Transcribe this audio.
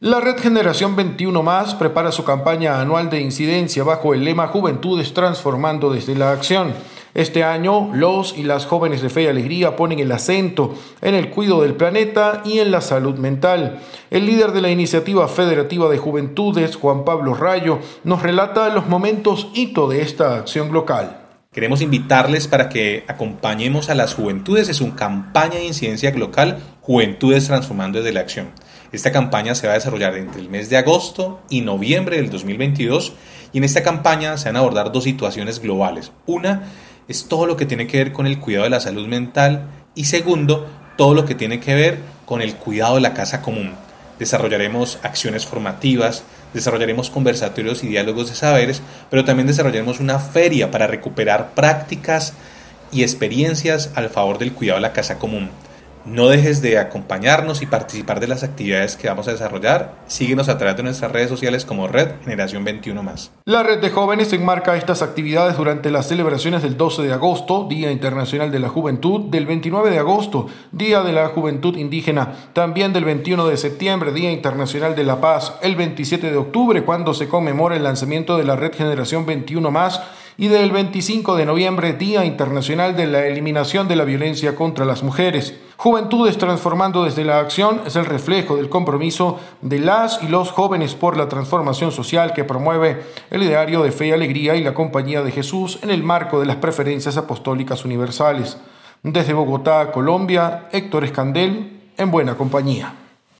La Red Generación 21 Más prepara su campaña anual de incidencia bajo el lema Juventudes transformando desde la acción. Este año, los y las jóvenes de fe y alegría ponen el acento en el cuidado del planeta y en la salud mental. El líder de la iniciativa federativa de juventudes, Juan Pablo Rayo, nos relata los momentos hito de esta acción local. Queremos invitarles para que acompañemos a las juventudes en su campaña de incidencia local Juventudes Transformando desde la Acción. Esta campaña se va a desarrollar entre el mes de agosto y noviembre del 2022 y en esta campaña se van a abordar dos situaciones globales. Una es todo lo que tiene que ver con el cuidado de la salud mental y segundo, todo lo que tiene que ver con el cuidado de la casa común. Desarrollaremos acciones formativas, desarrollaremos conversatorios y diálogos de saberes, pero también desarrollaremos una feria para recuperar prácticas y experiencias al favor del cuidado de la casa común. No dejes de acompañarnos y participar de las actividades que vamos a desarrollar. Síguenos a través de nuestras redes sociales como Red Generación 21 más. La red de jóvenes enmarca estas actividades durante las celebraciones del 12 de agosto, Día Internacional de la Juventud, del 29 de agosto, Día de la Juventud Indígena, también del 21 de septiembre, Día Internacional de la Paz, el 27 de octubre, cuando se conmemora el lanzamiento de la Red Generación 21 más y del 25 de noviembre, Día Internacional de la Eliminación de la Violencia contra las Mujeres. Juventudes Transformando desde la Acción es el reflejo del compromiso de las y los jóvenes por la transformación social que promueve el ideario de fe y alegría y la compañía de Jesús en el marco de las preferencias apostólicas universales. Desde Bogotá, Colombia, Héctor Escandel, en buena compañía.